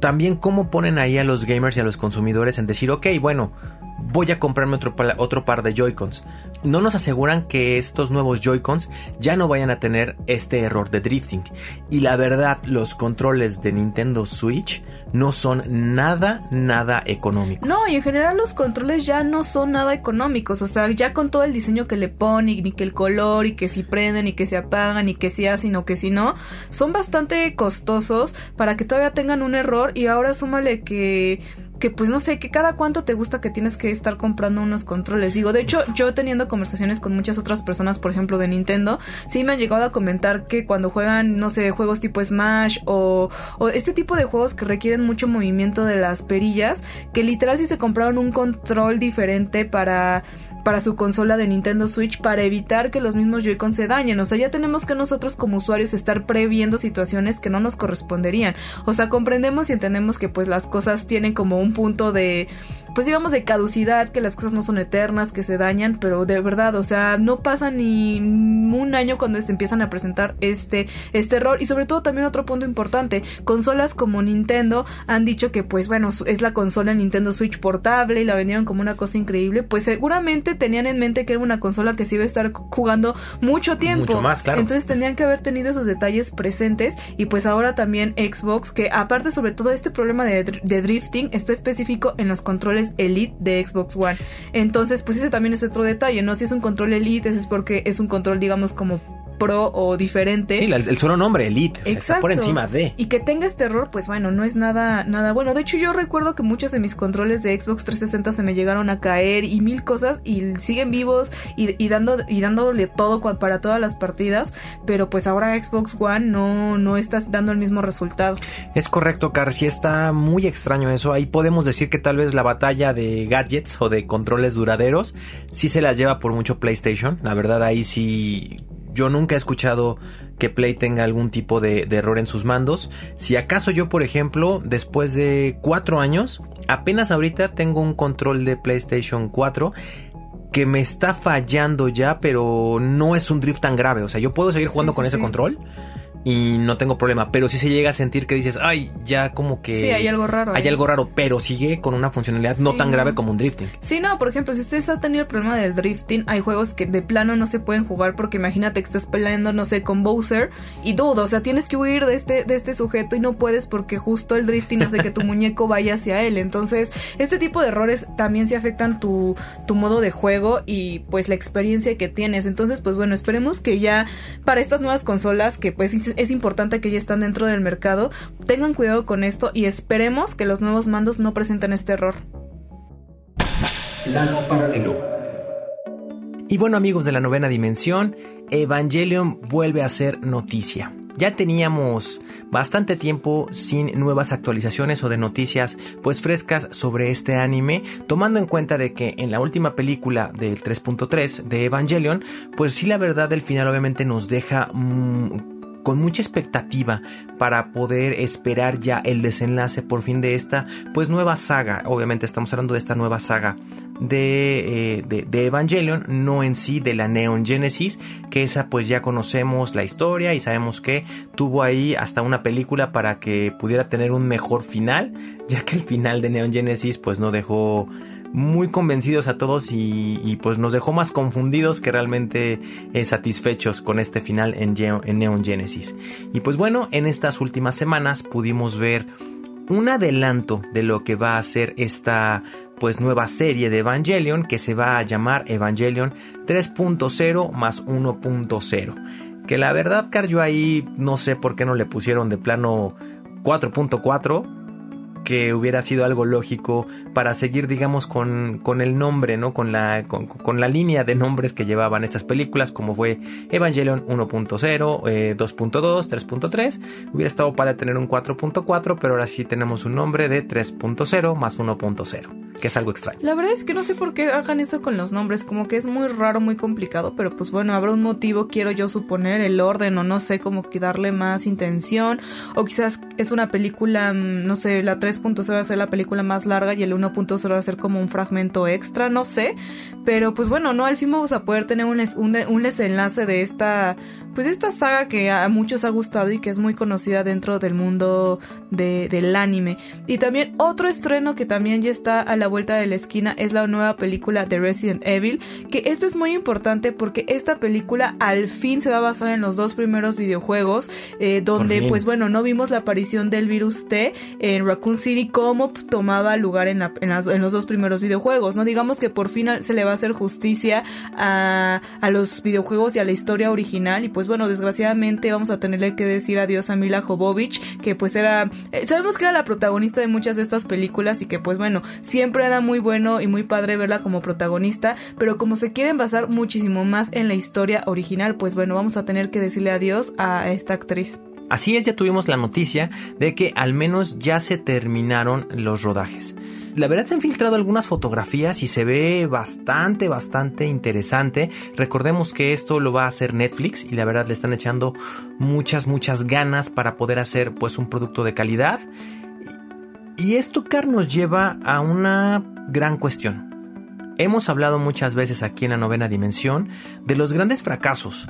También cómo ponen ahí a los gamers y a los consumidores en decir, ok, bueno, voy a comprarme otro, otro par de Joy-Cons. No nos aseguran que estos nuevos Joy-Cons ya no vayan a tener este error de drifting. Y la verdad, los controles de Nintendo Switch no son nada, nada económicos. No, y en general los controles ya no son nada económicos. O sea, ya con todo el diseño que le ponen, y que el color, y que si prenden, y que se apagan, y que si hacen o que si no, son bastante costosos para que todavía tengan un error. Y ahora súmale que que pues no sé, que cada cuánto te gusta que tienes que estar comprando unos controles. Digo, de hecho, yo teniendo conversaciones con muchas otras personas, por ejemplo, de Nintendo, sí me han llegado a comentar que cuando juegan, no sé, juegos tipo Smash o, o este tipo de juegos que requieren mucho movimiento de las perillas, que literal sí se compraron un control diferente para para su consola de Nintendo Switch para evitar que los mismos Joy-Con se dañen. O sea, ya tenemos que nosotros como usuarios estar previendo situaciones que no nos corresponderían. O sea, comprendemos y entendemos que pues las cosas tienen como un punto de pues digamos de caducidad, que las cosas no son eternas, que se dañan, pero de verdad, o sea, no pasa ni un año cuando se empiezan a presentar este, este error. Y sobre todo también otro punto importante, consolas como Nintendo han dicho que pues bueno, es la consola Nintendo Switch portable y la vendieron como una cosa increíble, pues seguramente tenían en mente que era una consola que se iba a estar jugando mucho tiempo. Mucho más, claro. Entonces tendrían que haber tenido esos detalles presentes y pues ahora también Xbox, que aparte sobre todo este problema de, de drifting está específico en los controles Elite de Xbox One. Entonces, pues ese también es otro detalle, ¿no? Si es un control Elite, es porque es un control, digamos, como pro o diferente. Sí, el, solo nombre, Elite, está por encima de. Y que tenga este error, pues bueno, no es nada, nada bueno. De hecho, yo recuerdo que muchos de mis controles de Xbox 360 se me llegaron a caer y mil cosas y siguen vivos y, dando, y dándole todo para todas las partidas, pero pues ahora Xbox One no, no está dando el mismo resultado. Es correcto, Car, sí está muy extraño eso. Ahí podemos decir que tal vez la batalla de gadgets o de controles duraderos sí se las lleva por mucho PlayStation. La verdad, ahí sí yo nunca he escuchado que Play tenga algún tipo de, error en sus mandos. Si acaso yo, por ejemplo, después de cuatro años, apenas ahorita tengo un control de PlayStation 4 que me está fallando ya, pero no es un drift tan grave. O sea, yo puedo seguir jugando con ese control y no tengo problema. Pero si se llega a sentir que dices, ay, ya como que. Sí, hay algo raro. Hay algo raro, pero sigue con una funcionalidad no tan grave como un drifting. Sí, no, por ejemplo, si ustedes han tenido el problema del drifting, hay juegos que de plano no se pueden jugar porque imagínate que estás peleando, no sé, con Bowser y dudo, o sea, tienes que huir de este, de este sujeto y no puedes porque justo el drifting hace que tu muñeco vaya hacia él. Entonces, este tipo de errores también se afectan tu, tu modo de juego y pues la experiencia que tienes. Entonces, pues bueno, esperemos que ya para estas nuevas consolas que pues es importante que ya están dentro del mercado. Tengan cuidado con esto y esperemos que los nuevos mandos no presenten este error. Y bueno amigos de la novena dimensión, Evangelion vuelve a ser noticia. Ya teníamos bastante tiempo sin nuevas actualizaciones o de noticias pues frescas sobre este anime, tomando en cuenta de que en la última película del 3.3 de Evangelion, pues sí la verdad del final obviamente nos deja mm, con mucha expectativa para poder esperar ya el desenlace por fin de esta pues nueva saga. Obviamente estamos hablando de esta nueva saga de, eh, de, Evangelion, no en sí de la Neon Genesis, que esa pues ya conocemos la historia y sabemos que tuvo ahí hasta una película para que pudiera tener un mejor final, ya que el final de Neon Genesis pues no dejó muy convencidos a todos y, pues nos dejó más confundidos que realmente eh, satisfechos con este final en, en Neon Genesis. Y pues bueno, en estas últimas semanas pudimos ver un adelanto de lo que va a ser esta pues nueva serie de Evangelion que se va a llamar Evangelion 3.0 más 1.0. Que la verdad, Car, yo ahí no sé por qué no le pusieron de plano 4.4 que hubiera sido algo lógico para seguir, digamos, con, con el nombre, ¿no? Con la, con, la línea de nombres que llevaban estas películas, como fue Evangelion 1.0, 2.2, 3.3. Hubiera estado para tener un 4.4, pero ahora sí tenemos un nombre de 3.0 más 1.0 que es algo extraño. La verdad es que no sé por qué hagan eso con los nombres, como que es muy raro, muy complicado, pero pues bueno, habrá un motivo, quiero yo suponer, el orden o no sé, como que darle más intención, o quizás es una película, mm, no sé, la 3.0 va a ser la película más larga y el 1.0 va a ser como un fragmento extra, no sé, pero pues bueno, no, al fin vamos a poder tener un, un, un desenlace de esta pues esta saga que a muchos ha gustado y que es muy conocida dentro del mundo del anime. Y también otro estreno que también ya está a la vuelta de la esquina es la nueva película de Resident Evil, que esto es muy importante porque esta película al fin se va a basar en los dos primeros videojuegos, eh, donde pues bueno, no vimos la aparición del virus T en Raccoon City como tomaba lugar en, en, los dos primeros videojuegos, ¿no? Digamos que por fin se le va a hacer justicia a, a los videojuegos y a la historia original y pues pues bueno, desgraciadamente vamos a tenerle que decir adiós a Mila Jovovich, que pues era, eh, sabemos que era la protagonista de muchas de estas películas y que pues bueno, siempre era muy bueno y muy padre verla como protagonista, pero como se quieren basar muchísimo más en la historia original, pues bueno, vamos a tener que decirle adiós a esta actriz. Así es, ya tuvimos la noticia de que al menos ya se terminaron los rodajes. La verdad se han filtrado algunas fotografías y se ve bastante, bastante interesante. Recordemos que esto lo va a hacer Netflix y la verdad le están echando muchas, muchas ganas para poder hacer pues un producto de calidad. Y esto, Car, nos lleva a una gran cuestión. Hemos hablado muchas veces aquí en la novena dimensión de los grandes fracasos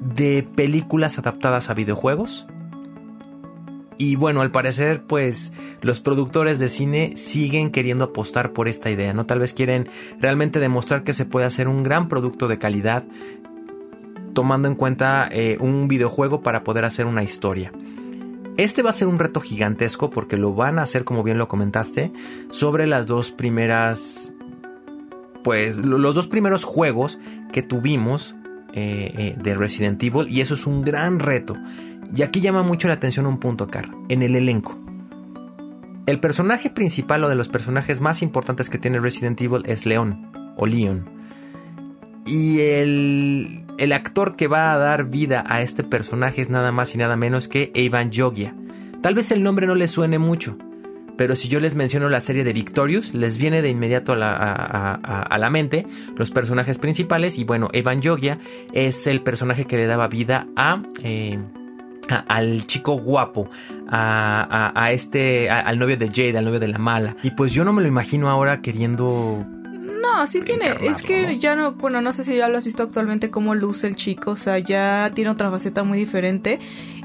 de películas adaptadas a videojuegos. Y bueno, al parecer, pues los productores de cine siguen queriendo apostar por esta idea, ¿no? Tal vez quieren realmente demostrar que se puede hacer un gran producto de calidad tomando en cuenta eh, un videojuego para poder hacer una historia. Este va a ser un reto gigantesco porque lo van a hacer, como bien lo comentaste, sobre las dos primeras, pues los dos primeros juegos que tuvimos eh, eh, de Resident Evil y eso es un gran reto. Y aquí llama mucho la atención un punto, Car, en el elenco. El personaje principal o de los personajes más importantes que tiene Resident Evil es Leon o Leon. Y el, el actor que va a dar vida a este personaje es nada más y nada menos que Evan Jogia. Tal vez el nombre no le suene mucho, pero si yo les menciono la serie de Victorious, les viene de inmediato a la, mente los personajes principales. Y bueno, Evan Jogia es el personaje que le daba vida a. Eh, al chico guapo, a, este, al novio de Jade, al novio de la mala. Y pues yo no me lo imagino ahora queriendo no, sí tiene. Es que ya no, bueno, no sé si ya lo has visto actualmente cómo luce el chico. O sea, ya tiene otra faceta muy diferente.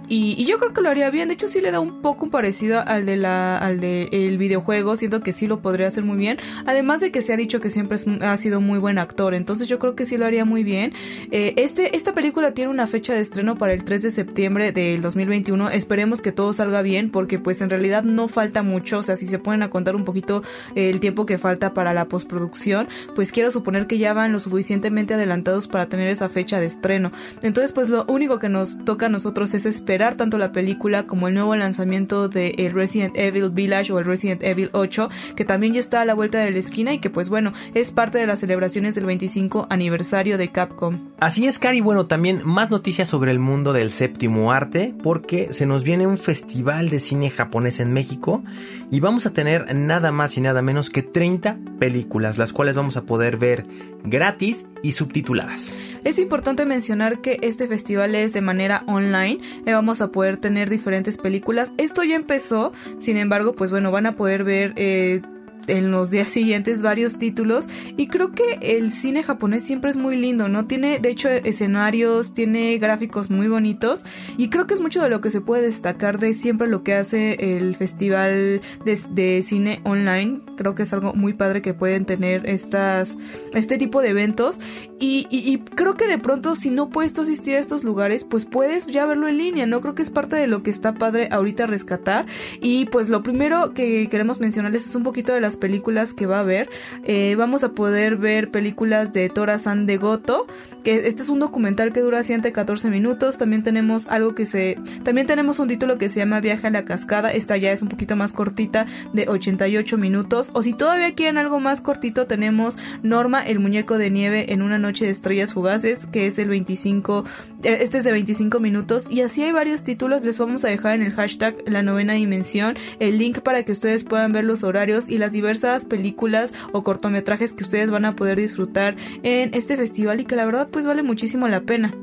Y, yo creo que lo haría bien. De hecho, sí le da un poco parecido al de la, al de el videojuego. Siento que sí lo podría hacer muy bien. Además de que se ha dicho que siempre ha sido muy buen actor. Entonces yo creo que sí lo haría muy bien. Eh, este, esta película tiene una fecha de estreno para el 3 de septiembre del 2021. Esperemos que todo salga bien. Porque pues en realidad no falta mucho. O sea, si se pueden a contar un poquito el tiempo que falta para la postproducción. Pues quiero suponer que ya van lo suficientemente adelantados para tener esa fecha de estreno. Entonces pues lo único que nos toca a nosotros es esperar tanto la película como el nuevo lanzamiento de el Resident Evil Village o el Resident Evil 8, que también ya está a la vuelta de la esquina y que pues bueno, es parte de las celebraciones del 25 aniversario de Capcom. Así es, Cari, bueno, también más noticias sobre el mundo del séptimo arte, porque se nos viene un festival de cine japonés en México y vamos a tener nada más y nada menos que 30 películas, las cuales vamos a poder ver gratis y subtituladas. Es importante mencionar que este festival es de manera online, y vamos a poder tener diferentes películas. Esto ya empezó, sin embargo, pues bueno, van a poder ver... Eh, en los días siguientes varios títulos y creo que el cine japonés siempre es muy lindo, ¿no? Tiene de hecho escenarios, tiene gráficos muy bonitos y creo que es mucho de lo que se puede destacar de siempre lo que hace el festival de, cine online. Creo que es algo muy padre que pueden tener estas, este tipo de eventos y, y, creo que de pronto si no puedes asistir a estos lugares pues puedes ya verlo en línea, ¿no? Creo que es parte de lo que está padre ahorita rescatar y pues lo primero que queremos mencionarles es un poquito de las películas que va a haber. Eh, vamos a poder ver películas de Tora San de Goto, que este es un documental que dura 114 minutos. También tenemos algo que se... También tenemos un título que se llama Viaje a la Cascada. Esta ya es un poquito más cortita, de 88 minutos. O si todavía quieren algo más cortito, tenemos Norma, el muñeco de nieve en una noche de estrellas fugaces, que es el 25... Eh, este es de 25 minutos. Y así hay varios títulos. Les vamos a dejar en el hashtag la novena dimensión el link para que ustedes puedan ver los horarios y las diversas diversas películas o cortometrajes que ustedes van a poder disfrutar en este festival y que la verdad pues vale muchísimo la pena.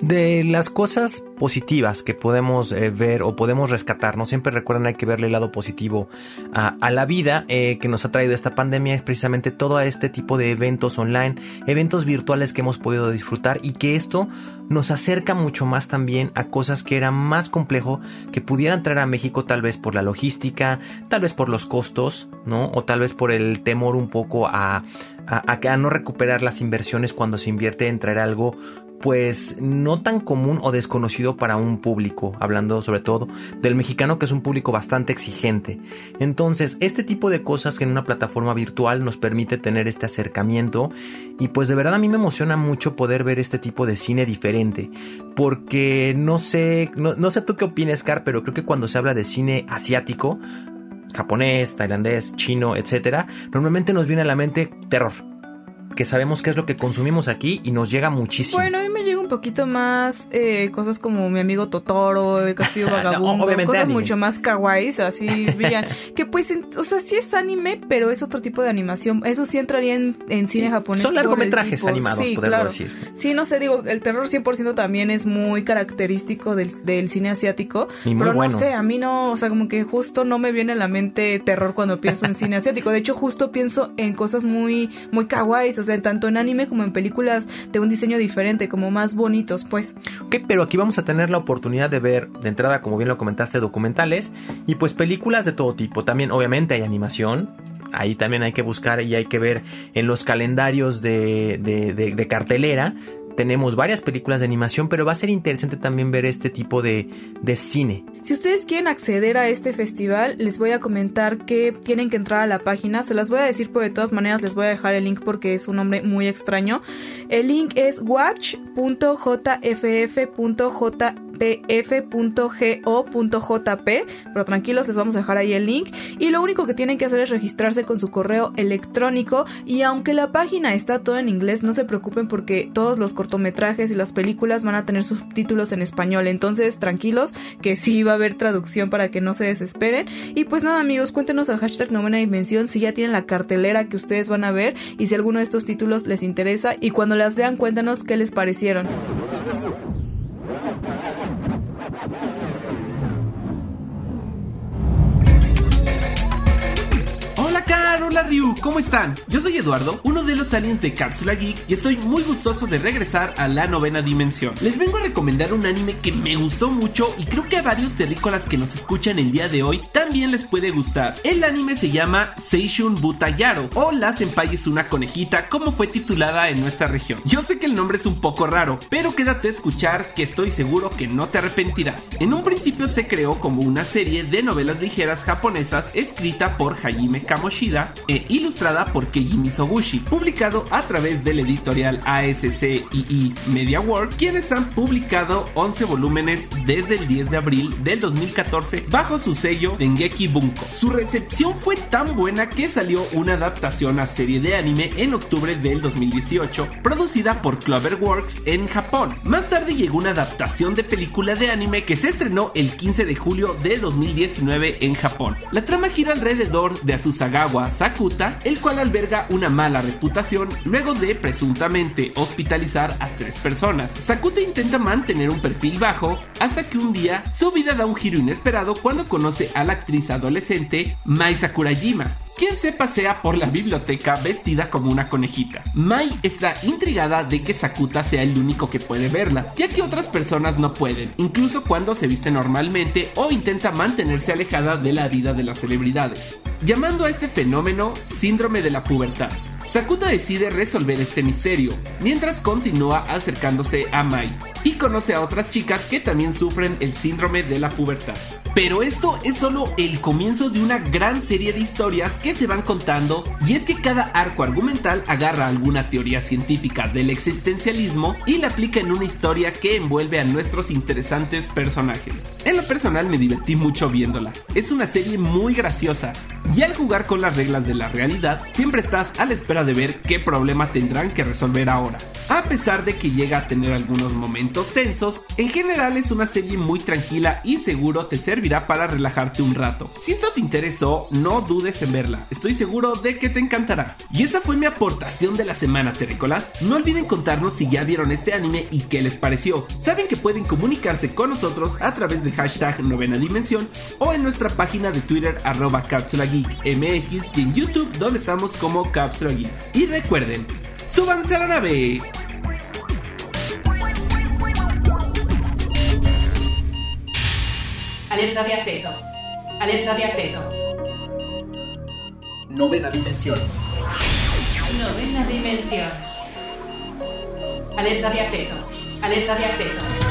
De las cosas positivas que podemos eh, ver o podemos rescatar, no siempre recuerdan hay que verle el lado positivo a, la vida eh, que nos ha traído esta pandemia es precisamente todo este tipo de eventos online, eventos virtuales que hemos podido disfrutar y que esto nos acerca mucho más también a cosas que era más complejo que pudieran traer a México tal vez por la logística, tal vez por los costos, ¿no? O tal vez por el temor un poco a, a, a no recuperar las inversiones cuando se invierte en traer algo pues no tan común o desconocido para un público, hablando sobre todo del mexicano que es un público bastante exigente. Entonces, este tipo de cosas que en una plataforma virtual nos permite tener este acercamiento y pues de verdad a mí me emociona mucho poder ver este tipo de cine diferente, porque no sé, no, no sé tú qué opinas, Car, pero creo que cuando se habla de cine asiático, japonés, tailandés, chino, etcétera, normalmente nos viene a la mente terror que sabemos qué es lo que consumimos aquí y nos llega muchísimo. Bueno, a mí me llega un poquito más eh, cosas como mi amigo Totoro, el castillo vagabundo, cosas mucho más kawaii, así brillan. que pues, o sea, sí es anime, pero es otro tipo de animación. Eso sí entraría en, cine japonés. Son largometrajes animados, sí, decir. Sí, no sé, digo, el terror 100% también es muy característico del, del cine asiático. pero no sé, a mí no, o sea, como que justo no me viene a la mente terror cuando pienso en cine asiático. De hecho, justo pienso en cosas muy, muy kawaii, o sea, tanto en anime como en películas de un diseño diferente, como más bonitos, pues. Ok, pero aquí vamos a tener la oportunidad de ver, de entrada, como bien lo comentaste, documentales y pues películas de todo tipo. También, obviamente, hay animación, ahí también hay que buscar y hay que ver en los calendarios de, de, cartelera. Tenemos varias películas de animación, pero va a ser interesante también ver este tipo de, de cine. Si ustedes quieren acceder a este festival, les voy a comentar que tienen que entrar a la página. Se las voy a decir, pero de todas maneras les voy a dejar el link porque es un nombre muy extraño. El link es watch.jff.j pf.go.jp, pero tranquilos, les vamos a dejar ahí el link. Y lo único que tienen que hacer es registrarse con su correo electrónico. Y aunque la página está toda en inglés, no se preocupen porque todos los cortometrajes y las películas van a tener subtítulos en español. Entonces, tranquilos, que sí va a haber traducción para que no se desesperen. Y pues nada, amigos, cuéntenos al hashtag novena dimensión si ya tienen la cartelera que ustedes van a ver y si alguno de estos títulos les interesa. Y cuando las vean, cuéntanos qué les parecieron. Go! Hola Ryu, ¿cómo están? Yo soy Eduardo, uno de los aliens de Cápsula Geek y estoy muy gustoso de regresar a la novena dimensión. Les vengo a recomendar un anime que me gustó mucho y creo que a varios terrícolas que nos escuchan el día de hoy también les puede gustar. El anime se llama Seishun Butayaro o La Senpai es una conejita como fue titulada en nuestra región. Yo sé que el nombre es un poco raro, pero quédate a escuchar que estoy seguro que no te arrepentirás. En un principio se creó como una serie de novelas ligeras japonesas escrita por Hajime Kamoshida e ilustrada por Keiji Misoguchi, publicado a través del editorial ASCII Media World, quienes han publicado 11 volúmenes desde el 10 de abril del 2014 bajo su sello Dengeki Bunko. Su recepción fue tan buena que salió una adaptación a serie de anime en octubre del 2018, producida por Cloverworks en Japón. Más tarde llegó una adaptación de película de anime que se estrenó el 15 de julio de 2019 en Japón. La trama gira alrededor de Asusagawa Sakuta, el cual alberga una mala reputación luego de presuntamente hospitalizar a tres personas. Sakuta intenta mantener un perfil bajo hasta que un día su vida da un giro inesperado cuando conoce a la actriz adolescente Mai Sakurajima, quien se pasea por la biblioteca vestida como una conejita. Mai está intrigada de que Sakuta sea el único que puede verla, ya que otras personas no pueden, incluso cuando se viste normalmente o intenta mantenerse alejada de la vida de las celebridades, llamando a este fenómeno síndrome de la pubertad. Sakuta decide resolver este misterio, mientras continúa acercándose a Mai y conoce a otras chicas que también sufren el síndrome de la pubertad. Pero esto es solo el comienzo de una gran serie de historias que se van contando y es que cada arco argumental agarra alguna teoría científica del existencialismo y la aplica en una historia que envuelve a nuestros interesantes personajes. Personal me divertí mucho viéndola. Es una serie muy graciosa y al jugar con las reglas de la realidad siempre estás a la espera de ver qué problema tendrán que resolver ahora. A pesar de que llega a tener algunos momentos tensos, en general es una serie muy tranquila y seguro te servirá para relajarte un rato. Si esto te interesó, no dudes en verla, estoy seguro de que te encantará. Y esa fue mi aportación de la semana, terrícolas. No olviden contarnos si ya vieron este anime y qué les pareció. Saben que pueden comunicarse con nosotros a través de hashtag novena dimensión o en nuestra página de Twitter arroba cápsula geek mx y en YouTube donde estamos como cápsula geek. Y recuerden, súbanse a la nave. Alerta de acceso. Alerta de acceso. Novena dimensión. Novena dimensión. Alerta de acceso. Alerta de acceso.